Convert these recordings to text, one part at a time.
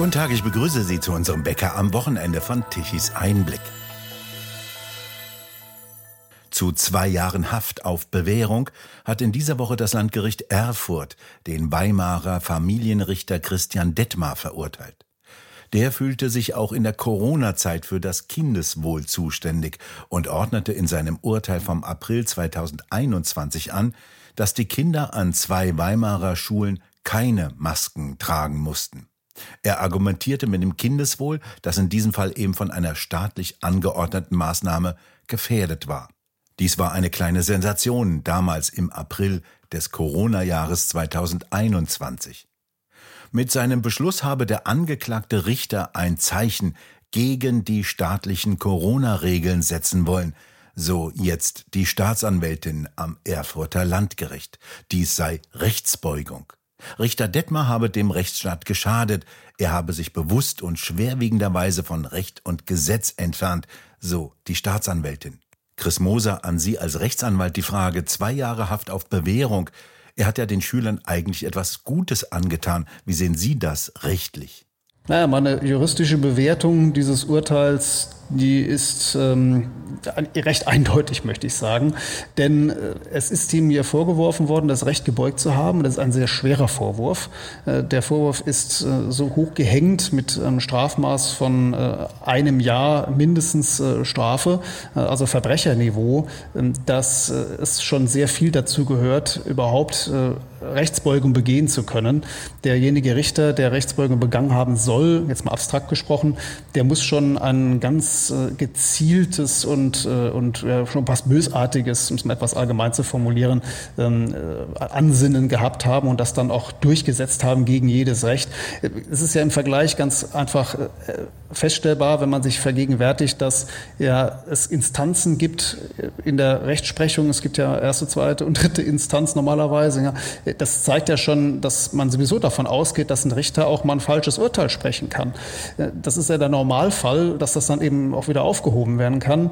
Guten Tag, ich begrüße Sie zu unserem Bäcker am Wochenende von Tichys Einblick. Zu zwei Jahren Haft auf Bewährung hat in dieser Woche das Landgericht Erfurt den Weimarer Familienrichter Christian Detmar verurteilt. Der fühlte sich auch in der Corona-Zeit für das Kindeswohl zuständig und ordnete in seinem Urteil vom April 2021 an, dass die Kinder an zwei Weimarer Schulen keine Masken tragen mussten. Er argumentierte mit dem Kindeswohl, das in diesem Fall eben von einer staatlich angeordneten Maßnahme gefährdet war. Dies war eine kleine Sensation damals im April des Corona-Jahres 2021. Mit seinem Beschluss habe der angeklagte Richter ein Zeichen gegen die staatlichen Corona-Regeln setzen wollen, so jetzt die Staatsanwältin am Erfurter Landgericht. Dies sei Rechtsbeugung. Richter Detmar habe dem Rechtsstaat geschadet, er habe sich bewusst und schwerwiegenderweise von Recht und Gesetz entfernt, so die Staatsanwältin. Chris Moser an Sie als Rechtsanwalt die Frage, zwei Jahre Haft auf Bewährung. Er hat ja den Schülern eigentlich etwas Gutes angetan. Wie sehen Sie das rechtlich? Naja, meine juristische Bewertung dieses Urteils die ist ähm, recht eindeutig, möchte ich sagen. Denn äh, es ist ihm hier vorgeworfen worden, das Recht gebeugt zu haben. Das ist ein sehr schwerer Vorwurf. Äh, der Vorwurf ist äh, so hoch gehängt mit einem Strafmaß von äh, einem Jahr mindestens äh, Strafe, äh, also Verbrecherniveau, ähm, dass es schon sehr viel dazu gehört, überhaupt Rechtsbeugung begehen zu können. Derjenige Richter, der Rechtsbeugung begangen haben soll, jetzt mal abstrakt gesprochen, der muss schon ein ganz äh, gezieltes und, äh, und schon fast bösartiges, um es mal etwas allgemein zu formulieren, ähm, äh, Ansinnen gehabt haben und das dann auch durchgesetzt haben gegen jedes Recht. Es ist ja im Vergleich ganz einfach feststellbar, wenn man sich vergegenwärtigt, dass ja, es Instanzen gibt in der Rechtsprechung. Es gibt ja erste, zweite und dritte Instanz normalerweise. Ja. Das zeigt ja schon, dass man sowieso davon ausgeht, dass ein Richter auch mal ein falsches Urteil sprechen kann. Das ist ja der Normalfall, dass das dann eben auch wieder aufgehoben werden kann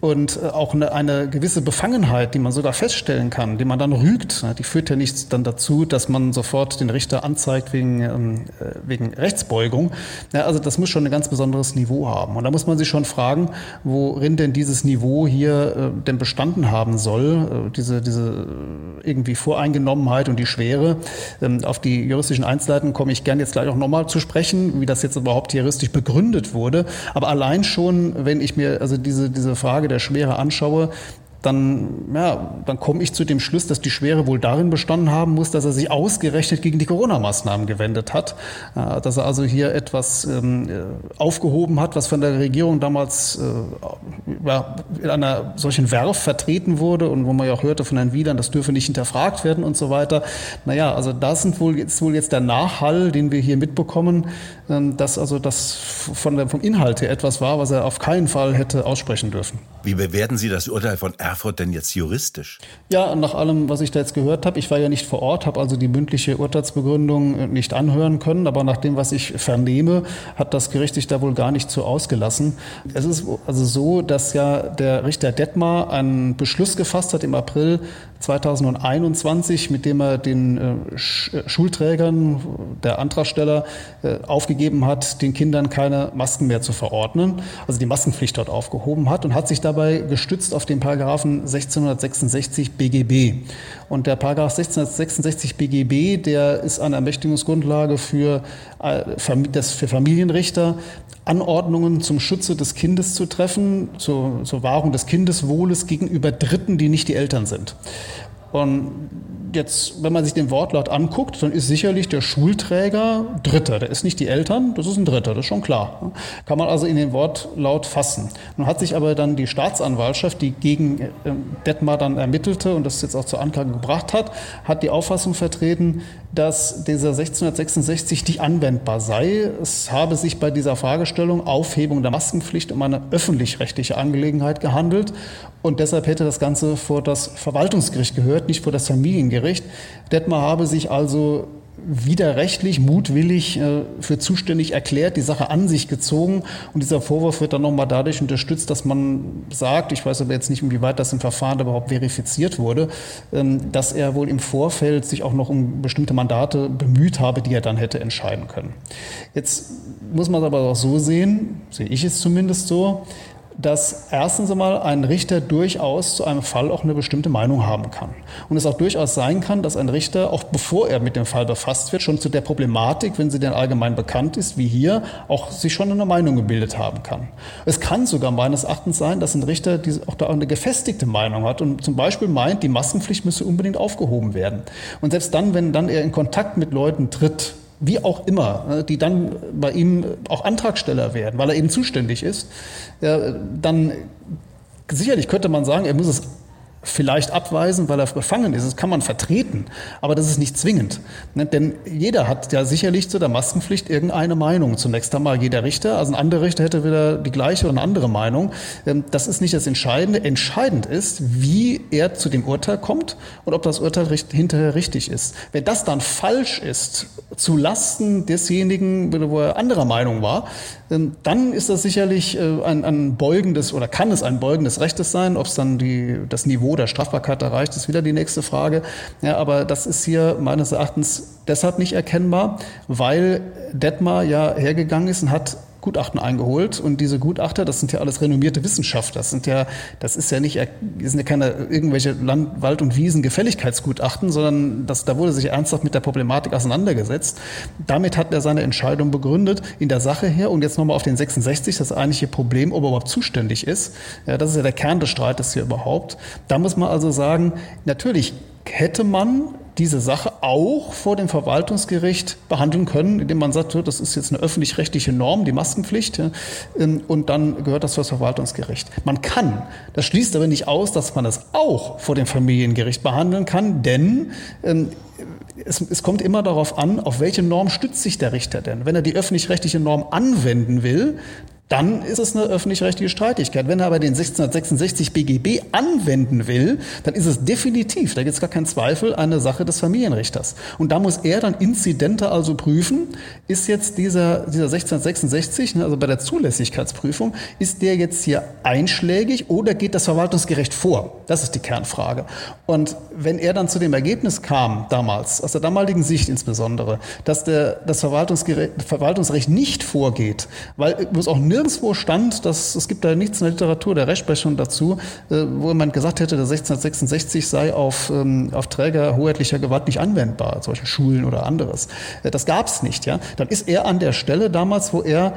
und äh, auch eine, eine, gewisse Befangenheit, die man sogar feststellen kann, die man dann rügt, die führt ja nicht dann dazu, dass man sofort den Richter anzeigt wegen, ähm, äh, wegen Rechtsbeugung. Ja, also das muss schon ein ganz besonderes Niveau haben. Und da muss man sich schon fragen, worin denn dieses Niveau hier äh, denn bestanden haben soll, diese, diese irgendwie Voreingenommenheit und die Schwere. Ähm, auf die juristischen Einzelheiten komme ich gern jetzt gleich auch nochmal zu sprechen, wie das jetzt überhaupt juristisch begründet wurde. Aber allein schon, wenn ich mir also diese, diese Frage der Schwere anschaue, dann, ja, dann komme ich zu dem Schluss, dass die Schwere wohl darin bestanden haben muss, dass er sich ausgerechnet gegen die Corona-Maßnahmen gewendet hat, äh, dass er also hier etwas ähm, äh, aufgehoben hat, was von der Regierung damals äh, in einer solchen Werf vertreten wurde und wo man ja auch hörte von Herrn Wiedern, das dürfe nicht hinterfragt werden und so weiter. Naja, also das sind wohl, ist wohl jetzt der Nachhall, den wir hier mitbekommen, ähm, dass also das von der, vom Inhalt her etwas war, was er auf keinen Fall hätte aussprechen dürfen. Wie bewerten Sie das Urteil von Erfurt denn jetzt juristisch? Ja, nach allem, was ich da jetzt gehört habe, ich war ja nicht vor Ort, habe also die mündliche Urteilsbegründung äh, nicht anhören können, aber nach dem, was ich vernehme, hat das Gericht sich da wohl gar nicht so ausgelassen. Es ist also so, dass ja der Richter Detmar einen Beschluss gefasst hat im April 2021, mit dem er den äh, äh, Schulträgern, der Antragsteller, äh, aufgegeben hat, den Kindern keine Masken mehr zu verordnen, also die Maskenpflicht dort aufgehoben hat und hat sich dabei gestützt auf den Paragraphen 1666 BGB. Und der Paragraph 1666 BGB, der ist eine Ermächtigungsgrundlage für, das, für Familienrichter, Anordnungen zum Schutze des Kindes zu treffen, zur, zur Wahrung des Kindeswohles gegenüber Dritten, die nicht die Eltern sind. Und jetzt, wenn man sich den Wortlaut anguckt, dann ist sicherlich der Schulträger Dritter. Der ist nicht die Eltern, das ist ein Dritter, das ist schon klar. Kann man also in den Wortlaut fassen. Nun hat sich aber dann die Staatsanwaltschaft, die gegen äh, Detmar dann ermittelte und das jetzt auch zur Anklage gebracht hat, hat die Auffassung vertreten, dass dieser 1666 nicht anwendbar sei. Es habe sich bei dieser Fragestellung Aufhebung der Maskenpflicht um eine öffentlich-rechtliche Angelegenheit gehandelt und deshalb hätte das Ganze vor das Verwaltungsgericht gehört, nicht vor das Familiengericht. Detmar habe sich also widerrechtlich, mutwillig äh, für zuständig erklärt, die Sache an sich gezogen. Und dieser Vorwurf wird dann nochmal dadurch unterstützt, dass man sagt, ich weiß aber jetzt nicht, inwieweit das im Verfahren überhaupt verifiziert wurde, ähm, dass er wohl im Vorfeld sich auch noch um bestimmte Mandate bemüht habe, die er dann hätte entscheiden können. Jetzt muss man es aber auch so sehen, sehe ich es zumindest so, dass erstens einmal ein Richter durchaus zu einem Fall auch eine bestimmte Meinung haben kann. Und es auch durchaus sein kann, dass ein Richter, auch bevor er mit dem Fall befasst wird, schon zu der Problematik, wenn sie denn allgemein bekannt ist, wie hier, auch sich schon eine Meinung gebildet haben kann. Es kann sogar meines Erachtens sein, dass ein Richter auch da eine gefestigte Meinung hat und zum Beispiel meint, die Maskenpflicht müsse unbedingt aufgehoben werden. Und selbst dann, wenn dann er in Kontakt mit Leuten tritt, wie auch immer, ne, die dann bei ihm auch Antragsteller werden, weil er eben zuständig ist, dann sicherlich könnte man sagen, er muss es vielleicht abweisen, weil er befangen ist. Das kann man vertreten, aber das ist nicht zwingend. Ne, denn jeder hat ja sicherlich zu der Maskenpflicht irgendeine Meinung. Zunächst einmal jeder Richter, also ein anderer Richter hätte wieder die gleiche oder eine andere Meinung. Ähm, das ist nicht das Entscheidende. Entscheidend ist, wie er zu dem Urteil kommt und ob das Urteil hinterher richtig ist. Wenn das dann falsch ist, zu Lasten desjenigen, wo er anderer Meinung war, dann ist das sicherlich äh, ein, ein beugendes oder kann es ein beugendes Rechtes sein. Ob es dann die, das Niveau der Strafbarkeit erreicht, ist wieder die nächste Frage. Ja, aber das ist hier meines Erachtens deshalb nicht erkennbar, weil Detmar ja hergegangen ist und hat Gutachten eingeholt und diese Gutachter, das sind ja alles renommierte Wissenschaftler, das sind ja, das ist ja nicht, sind ja keine irgendwelche Land, Wald- und Wiesen-Gefälligkeitsgutachten, sondern das, da wurde sich ernsthaft mit der Problematik auseinandergesetzt. Damit hat er seine Entscheidung begründet in der Sache her und jetzt nochmal auf den 66, das eigentliche Problem, ob er überhaupt zuständig ist. Ja, das ist ja der Kern des Streites hier überhaupt. Da muss man also sagen, natürlich hätte man diese Sache auch vor dem Verwaltungsgericht behandeln können, indem man sagt, das ist jetzt eine öffentlich-rechtliche Norm, die Maskenpflicht, ähm, und dann gehört das vor das Verwaltungsgericht. Man kann. Das schließt aber nicht aus, dass man das auch vor dem Familiengericht behandeln kann, denn ähm, es, es, kommt immer darauf an, auf welche Norm stützt sich der Richter denn. Wenn er die öffentlich-rechtliche Norm anwenden will, dann ist es eine öffentlich-rechtliche Streitigkeit. Wenn er aber den 1666 BGB anwenden will, dann ist es definitiv, da gibt es gar keinen Zweifel, eine Sache des Familienrichters. Und da muss er dann Inzidente also prüfen, ist jetzt dieser, dieser 1666, ne, also bei der Zulässigkeitsprüfung, ist der jetzt hier einschlägig oder geht das Verwaltungsgericht vor? Das ist die Kernfrage. Und wenn er dann zu dem Ergebnis kam, damals, aus der damaligen Sicht insbesondere, dass der, das Verwaltungsrecht nicht vorgeht, weil es auch nirgends nirgendwo stand, dass es gibt da nichts in der Literatur der Rechtsprechung dazu, äh, wo jemand gesagt hätte, der 1666 sei auf, ähm, auf Träger hoheitlicher Gewalt nicht anwendbar, Beispiel Schulen oder anderes. Äh, das gab es nicht. Ja? Dann ist er an der Stelle damals, wo er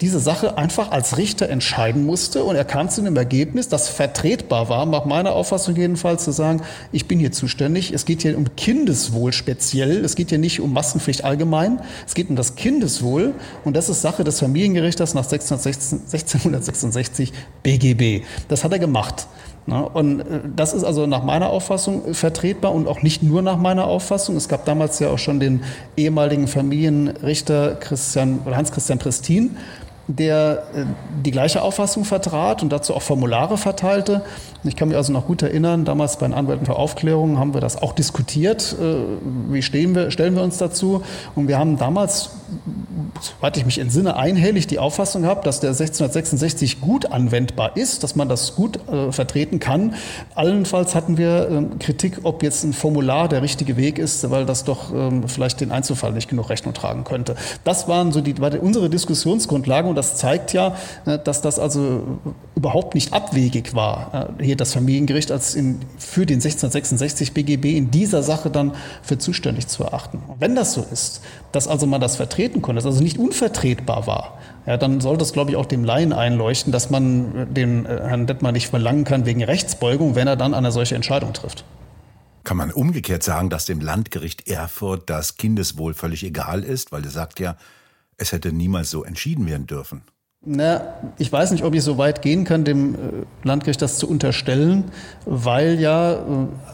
diese Sache einfach als Richter entscheiden musste und er kam zu einem Ergebnis, das vertretbar war, nach meiner Auffassung jedenfalls, zu sagen, ich bin hier zuständig, es geht hier um Kindeswohl speziell, es geht hier nicht um Massenpflicht allgemein, es geht um das Kindeswohl und das ist Sache des Familiengerichters nach 1666 BGB. Das hat er gemacht. Und äh, das ist also nach meiner Auffassung vertretbar und auch nicht nur nach meiner Auffassung. Es gab damals ja auch schon den ehemaligen Familienrichter Christian, Hans-Christian Prestin, der äh, die gleiche Auffassung vertrat und dazu auch Formulare verteilte. Ich kann mich also noch gut erinnern, damals bei den Anwälten für Aufklärung haben wir das auch diskutiert. Äh, wie stehen wir, stellen wir uns dazu? Und wir haben damals, soweit ich mich entsinne, einhellig die Auffassung gehabt, dass der 1666 gut anwendbar ist, dass man das gut äh, vertreten kann. Allenfalls hatten wir äh, Kritik, ob jetzt ein Formular der richtige Weg ist, weil das doch ähm, vielleicht den Einzelfall nicht genug Rechnung tragen könnte. Das waren so die, war unsere Diskussionsgrundlagen und das zeigt ja, äh, dass das also überhaupt nicht abwegig war, äh, hier das Familiengericht als in, für den 1666 BGB in dieser Sache dann für zuständig zu erachten. Und wenn das so ist, dass also man das vertreten konnte, dass also nicht unvertretbar war, ja, dann sollte es, glaube ich, auch dem Laien einleuchten, dass man den äh, Herrn Detmar nicht verlangen kann wegen Rechtsbeugung, wenn er dann eine solche Entscheidung trifft. Kann man umgekehrt sagen, dass dem Landgericht Erfurt das Kindeswohl völlig egal ist, weil er sagt ja, es hätte niemals so entschieden werden dürfen? Na, ich weiß nicht, ob ich so weit gehen kann, dem äh, Landgericht das zu unterstellen, weil ja äh,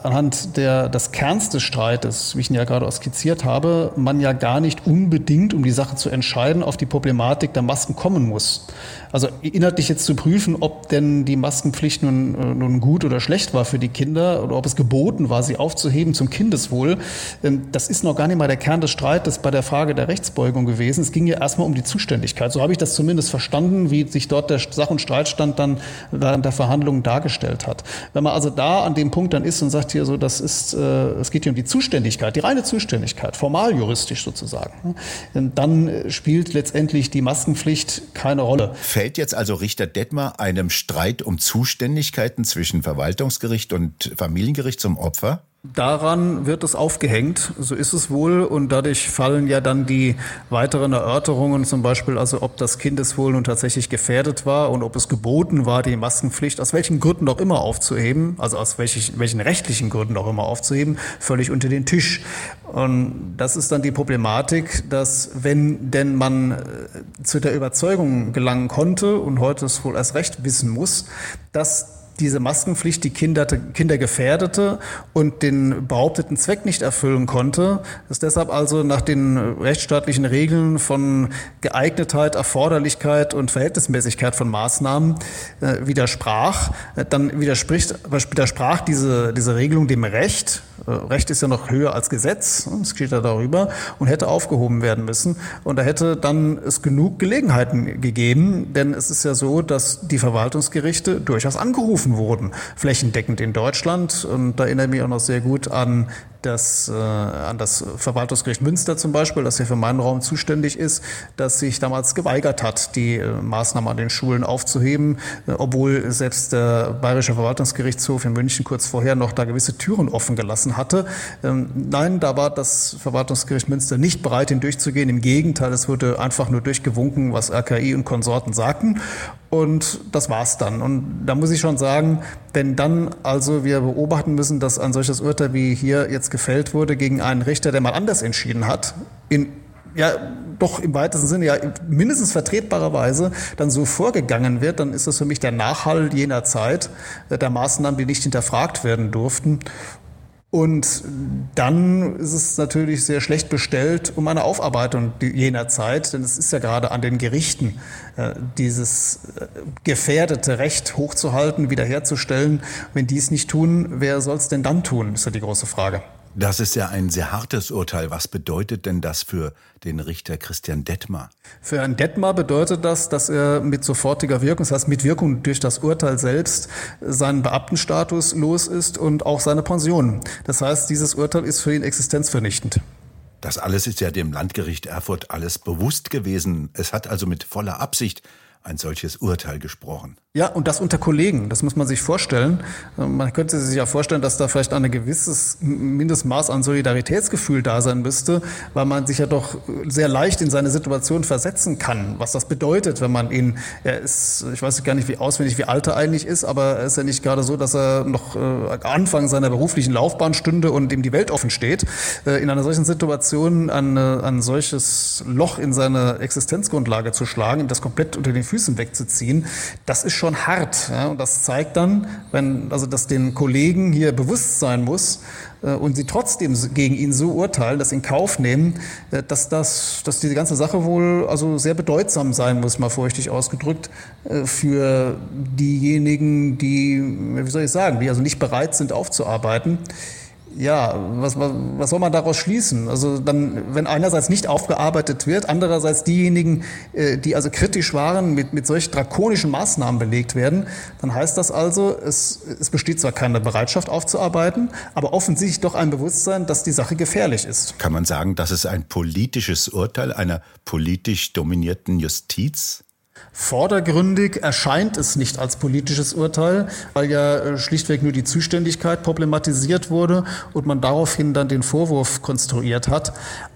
anhand der, des Kerns des Streites, wie ich ihn ja gerade skizziert habe, man ja gar nicht unbedingt, um die Sache zu entscheiden, auf die Problematik der Masken kommen muss. Also inhaltlich jetzt zu prüfen, ob denn die Maskenpflicht nun, nun gut oder schlecht war für die Kinder oder ob es geboten war, sie aufzuheben zum Kindeswohl, ähm, das ist noch gar nicht mal der Kern des Streites bei der Frage der Rechtsbeugung gewesen. Es ging ja erstmal um die Zuständigkeit. So habe ich das zumindest verstanden wie sich dort der Sach- und Streitstand dann während der Verhandlungen dargestellt hat. Wenn man also da an dem Punkt dann ist und sagt hier so, das ist, äh, es geht hier um die Zuständigkeit, die reine Zuständigkeit, formal juristisch sozusagen, ne, dann spielt letztendlich die Maskenpflicht keine Rolle. Fällt jetzt also Richter Detmar einem Streit um Zuständigkeiten zwischen Verwaltungsgericht und Familiengericht zum Opfer? Daran wird es aufgehängt, so ist es wohl, und dadurch fallen ja dann die weiteren Erörterungen, zum Beispiel also, ob das Kindeswohl nun tatsächlich gefährdet war und ob es geboten war, die Maskenpflicht aus welchen Gründen auch immer aufzuheben, also aus welchen, welchen rechtlichen Gründen auch immer aufzuheben, völlig unter den Tisch. Und das ist dann die Problematik, dass wenn denn man äh, zu der Überzeugung gelangen konnte und heute es wohl erst recht wissen muss, dass diese Maskenpflicht die Kinder, Kinder gefährdete und den behaupteten Zweck nicht erfüllen konnte, dass deshalb also nach den rechtsstaatlichen Regeln von Geeignetheit, Erforderlichkeit und Verhältnismäßigkeit von Maßnahmen äh, widersprach, äh, dann widerspricht, widersprach diese, diese Regelung dem Recht, Recht ist ja noch höher als Gesetz, es steht ja darüber, und hätte aufgehoben werden müssen. Und da hätte dann es genug Gelegenheiten gegeben, denn es ist ja so, dass die Verwaltungsgerichte durchaus angerufen wurden, flächendeckend in Deutschland. Und da erinnere ich mich auch noch sehr gut an das, äh, an das Verwaltungsgericht Münster zum Beispiel, das ja für meinen Raum zuständig ist, das sich damals geweigert hat, die äh, Maßnahmen an den Schulen aufzuheben, äh, obwohl selbst der Bayerische Verwaltungsgerichtshof in München kurz vorher noch da gewisse Türen offen gelassen hatte. Ähm, nein, da war das Verwaltungsgericht Münster nicht bereit, ihn durchzugehen. Im Gegenteil, es wurde einfach nur durchgewunken, was RKI und Konsorten sagten. Und das war's dann. Und da muss ich schon sagen, wenn dann also wir beobachten müssen, dass ein solches Urteil wie hier jetzt gefällt wurde gegen einen Richter, der mal anders entschieden hat, in ja doch im weitesten Sinne ja mindestens vertretbarer Weise dann so vorgegangen wird, dann ist das für mich der Nachhall jener Zeit der Maßnahmen, die nicht hinterfragt werden durften. Und dann ist es natürlich sehr schlecht bestellt um eine Aufarbeitung jener Zeit, denn es ist ja gerade an den Gerichten, äh, dieses äh, gefährdete Recht hochzuhalten, wiederherzustellen. Wenn die es nicht tun, wer soll es denn dann tun, ist ja die große Frage. Das ist ja ein sehr hartes Urteil. Was bedeutet denn das für den Richter Christian Detmar? Für Herrn Detmar bedeutet das, dass er mit sofortiger Wirkung, das heißt mit Wirkung durch das Urteil selbst, seinen Beamtenstatus los ist und auch seine Pension. Das heißt, dieses Urteil ist für ihn existenzvernichtend. Das alles ist ja dem Landgericht Erfurt alles bewusst gewesen. Es hat also mit voller Absicht ein solches Urteil gesprochen. Ja, und das unter Kollegen, das muss man sich vorstellen. Man könnte sich ja vorstellen, dass da vielleicht ein gewisses Mindestmaß an Solidaritätsgefühl da sein müsste, weil man sich ja doch sehr leicht in seine Situation versetzen kann, was das bedeutet, wenn man ihn, er ist, ich weiß gar nicht wie auswendig, wie alt er eigentlich ist, aber er ist ja nicht gerade so, dass er noch äh, Anfang seiner beruflichen Laufbahn stünde und ihm die Welt offen steht. Äh, in einer solchen Situation ein, ein solches Loch in seine Existenzgrundlage zu schlagen, das komplett unter den Füßen wegzuziehen, das ist schon hart. Ja, und das zeigt dann, wenn, also dass den Kollegen hier bewusst sein muss äh, und sie trotzdem gegen ihn so urteilen, dass in Kauf nehmen, äh, dass das, dass diese ganze Sache wohl also sehr bedeutsam sein muss, mal feuchtig ausgedrückt, äh, für diejenigen, die, wie soll ich sagen, die also nicht bereit sind aufzuarbeiten ja, was, was, was soll man daraus schließen? Also dann, wenn einerseits nicht aufgearbeitet wird, andererseits diejenigen, äh, die also kritisch waren, mit, mit solch drakonischen Maßnahmen belegt werden, dann heißt das also, es, es besteht zwar keine Bereitschaft aufzuarbeiten, aber offensichtlich doch ein Bewusstsein, dass die Sache gefährlich ist. Kann man sagen, das ist ein politisches Urteil einer politisch dominierten Justiz? Vordergründig erscheint es nicht als politisches Urteil, weil ja äh, schlichtweg nur die Zuständigkeit problematisiert wurde und man daraufhin dann den Vorwurf konstruiert hat.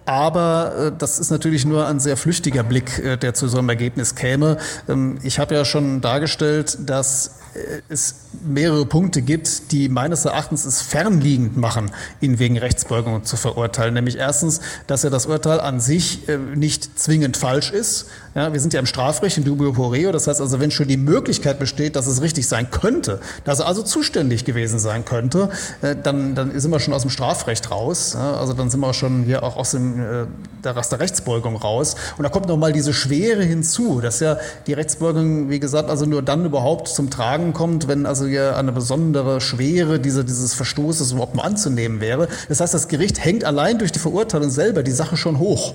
Aber äh, das ist natürlich nur ein sehr flüchtiger Blick, äh, der zu so einem Ergebnis käme. Ähm, ich habe ja schon dargestellt, dass es mehrere Punkte gibt, die meines Erachtens es fernliegend machen, ihn wegen Rechtsbeugung zu verurteilen. Nämlich erstens, dass ja das Urteil an sich nicht zwingend falsch ist. Ja, wir sind ja im Strafrecht, in dubio pro reo. Das heißt also, wenn schon die Möglichkeit besteht, dass es richtig sein könnte, dass er also zuständig gewesen sein könnte, äh, dann, dann sind wir schon aus dem Strafrecht raus. Also dann sind wir schon hier auch aus dem, äh, der, aus der Rechtsbeugung raus. Und da kommt nochmal diese Schwere hinzu, dass ja die Rechtsbeugung, wie gesagt, also nur dann überhaupt zum Tragen kommt, wenn also hier eine besondere Schwere diese, dieses Verstoßes überhaupt mal anzunehmen wäre. Das heißt, das Gericht hängt allein durch die Verurteilung selber die Sache schon hoch.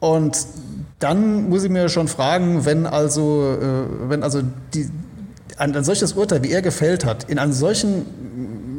Und dann muss ich mir schon fragen, wenn also, äh, wenn also die, ein, ein solches Urteil, wie er gefällt hat, in einem solchen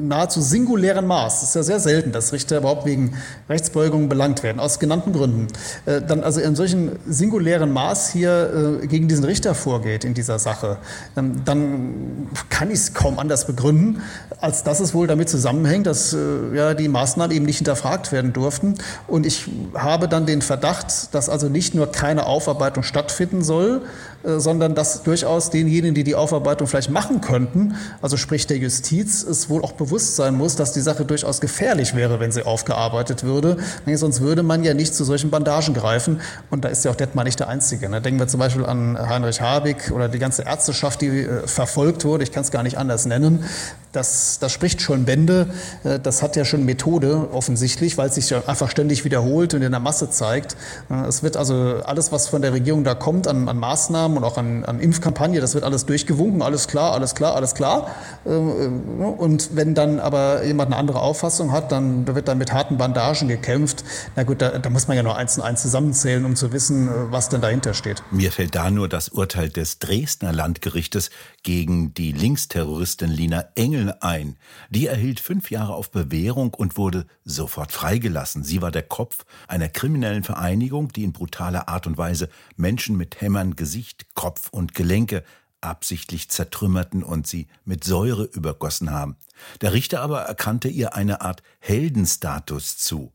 nahezu singulären Maß, es ist ja sehr selten, dass Richter überhaupt wegen Rechtsbeugung belangt werden, aus genannten Gründen, äh, dann also in solchen singulären Maß hier äh, gegen diesen Richter vorgeht in dieser Sache, ähm, dann kann ich es kaum anders begründen, als dass es wohl damit zusammenhängt, dass äh, ja, die Maßnahmen eben nicht hinterfragt werden durften. Und ich habe dann den Verdacht, dass also nicht nur keine Aufarbeitung stattfinden soll, sondern dass durchaus denjenigen, die die Aufarbeitung vielleicht machen könnten, also sprich der Justiz, es wohl auch bewusst sein muss, dass die Sache durchaus gefährlich wäre, wenn sie aufgearbeitet würde. Nee, sonst würde man ja nicht zu solchen Bandagen greifen. Und da ist ja auch Detmar nicht der Einzige. Ne? Denken wir zum Beispiel an Heinrich Habig oder die ganze Ärzteschaft, die äh, verfolgt wurde. Ich kann es gar nicht anders nennen. Das, das spricht schon Bände. Äh, das hat ja schon Methode offensichtlich, weil es sich ja einfach ständig wiederholt und in der Masse zeigt. Äh, es wird also alles, was von der Regierung da kommt an, an Maßnahmen und auch an, an Impfkampagne, das wird alles durchgewunken. Alles klar, alles klar, alles klar. Äh, und wenn dann aber jemand eine andere Auffassung hat, dann wird dann mit harten Bandagen gekämpft. Na gut, da, da muss man ja nur eins und eins zusammenzählen, um zu wissen, was denn dahinter steht. Mir fällt da nur das Urteil des Dresdner Landgerichtes gegen die Linksterroristin Lina Engel Köln ein. Die erhielt fünf Jahre auf Bewährung und wurde sofort freigelassen. Sie war der Kopf einer kriminellen Vereinigung, die in brutaler Art und Weise Menschen mit Hämmern Gesicht, Kopf und Gelenke absichtlich zertrümmerten und sie mit Säure übergossen haben. Der Richter aber erkannte ihr eine Art Heldenstatus zu.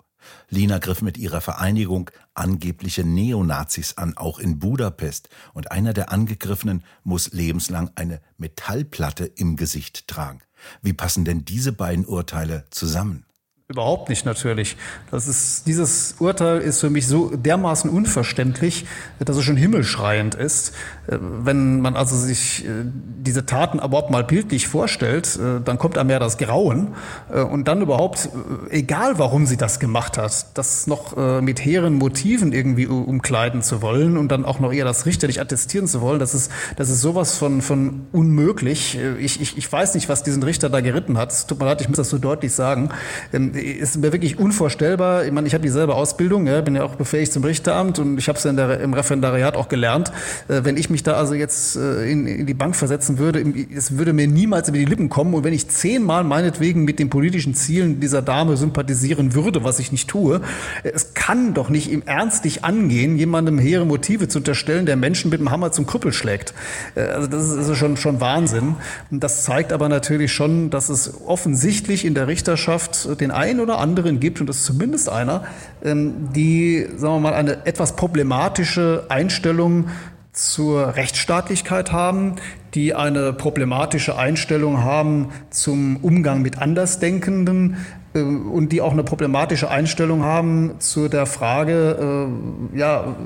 Lina griff mit ihrer Vereinigung angebliche Neonazis an, auch in Budapest, und einer der Angegriffenen muss lebenslang eine Metallplatte im Gesicht tragen. Wie passen denn diese beiden Urteile zusammen? Überhaupt nicht natürlich. Das ist, dieses Urteil ist für mich so dermaßen unverständlich, dass es schon himmelschreiend ist. Äh, wenn man also sich äh, diese Taten überhaupt mal bildlich vorstellt, äh, dann kommt einem ja das Grauen. Und dann überhaupt, egal warum sie das gemacht hat, das noch mit hehren Motiven irgendwie umkleiden zu wollen und dann auch noch eher das richterlich attestieren zu wollen, das ist, das ist sowas von, von unmöglich. Ich, ich, ich weiß nicht, was diesen Richter da geritten hat. Tut mir leid, ich muss das so deutlich sagen ähm, ist mir wirklich unvorstellbar. Ich meine, ich habe dieselbe Ausbildung, ja, bin ja auch befähigt zum Richteramt und ich habe es ja im Referendariat auch gelernt. Äh, wenn ich mich da also jetzt äh, in, in, die Bank versetzen würde, es würde mir niemals über die Lippen kommen. Und wenn ich zehnmal meinetwegen mit den politischen Zielen dieser Dame sympathisieren würde, was ich nicht tue, äh, es kann doch nicht im Ernst nicht angehen, jemandem hehre Motive zu unterstellen, der Menschen mit dem Hammer zum Krüppel schlägt. Äh, also das ist also schon, schon Wahnsinn. Und das zeigt aber natürlich schon, dass es offensichtlich in der Richterschaft den einen oder anderen gibt, und das ist zumindest einer, ähm, die, sagen wir mal, eine etwas problematische Einstellung zur Rechtsstaatlichkeit haben, die eine problematische Einstellung haben zum Umgang mit Andersdenkenden äh, und die auch eine problematische Einstellung haben zu der Frage, äh, ja,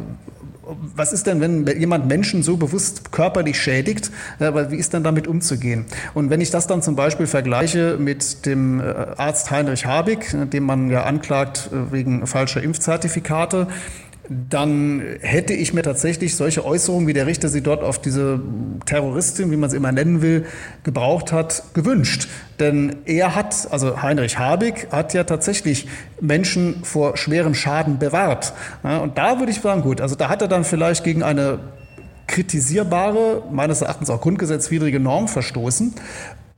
was ist denn, wenn jemand Menschen so bewusst körperlich schädigt? Äh, wie ist dann damit umzugehen? Und wenn ich das dann zum Beispiel vergleiche mit dem äh, Arzt Heinrich Habig, äh, den man ja anklagt wegen falscher Impfzertifikate, dann hätte ich mir tatsächlich solche Äußerungen, wie der Richter sie dort auf diese Terroristin, wie man sie immer nennen will, gebraucht hat, gewünscht. Denn er hat, also Heinrich Habig, hat ja tatsächlich Menschen vor schwerem Schaden bewahrt. und da würde ich sagen, gut, also da hat er dann vielleicht gegen eine kritisierbare, meines Erachtens auch grundgesetzwidrige Norm verstoßen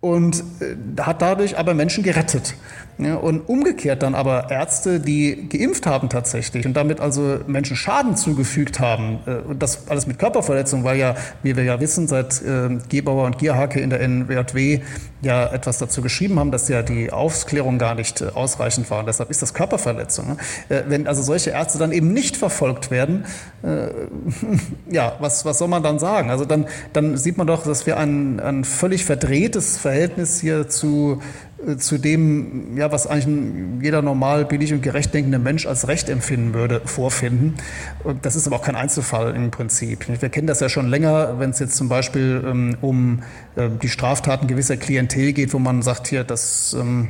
und äh, hat dadurch aber Menschen gerettet. Ja, und umgekehrt dann aber Ärzte, die geimpft haben tatsächlich und damit also Menschen Schaden zugefügt haben, äh, und das alles mit Körperverletzung, weil ja, wie wir ja wissen, seit äh, Gebauer und Gierhake in der NWJW ja etwas dazu geschrieben haben, dass ja die Aufklärung gar nicht äh, ausreichend war. Und deshalb ist das Körperverletzung. Ne? Äh, wenn also solche Ärzte dann eben nicht verfolgt werden, äh, ja, was, was soll man dann sagen? Also dann, dann sieht man doch, dass wir ein, ein völlig verdrehtes Verhältnis hier zu zu dem, ja, was eigentlich jeder normal, billig und gerecht denkende Mensch als Recht empfinden würde, vorfinden. Das ist aber auch kein Einzelfall im Prinzip. Wir kennen das ja schon länger, wenn es jetzt zum Beispiel ähm, um äh, die Straftaten gewisser Klientel geht, wo man sagt hier, das ähm,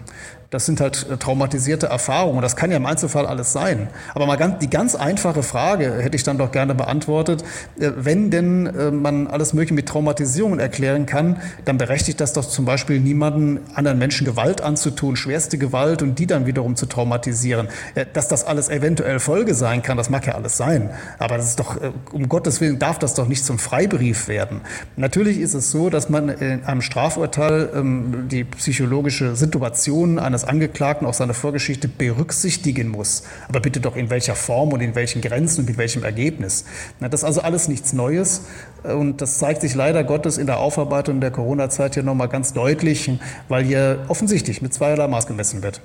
das sind halt äh, traumatisierte Erfahrungen. Das kann ja im Einzelfall alles sein. Aber mal ganz, die ganz einfache Frage hätte ich dann doch gerne beantwortet. Äh, wenn denn äh, man alles Mögliche mit Traumatisierungen erklären kann, dann berechtigt das doch zum Beispiel niemanden, anderen Menschen Gewalt anzutun, schwerste Gewalt und die dann wiederum zu traumatisieren. Dass das alles eventuell Folge sein kann, das mag ja alles sein. Aber das ist doch, um Gottes Willen darf das doch nicht zum Freibrief werden. Natürlich ist es so, dass man in einem Strafurteil ähm, die psychologische Situation eines Angeklagten auch seine Vorgeschichte berücksichtigen muss. Aber bitte doch in welcher Form und in welchen Grenzen und mit welchem Ergebnis. Das ist also alles nichts Neues. Und das zeigt sich leider Gottes in der Aufarbeitung der Corona-Zeit hier nochmal ganz deutlich, weil hier offensichtlich mit zweierlei Maß gemessen wird.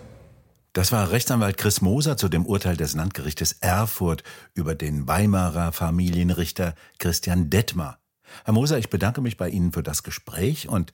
Das war Rechtsanwalt Chris Moser zu dem Urteil des Landgerichtes Erfurt über den Weimarer Familienrichter Christian Detmar. Herr Moser, ich bedanke mich bei Ihnen für das Gespräch und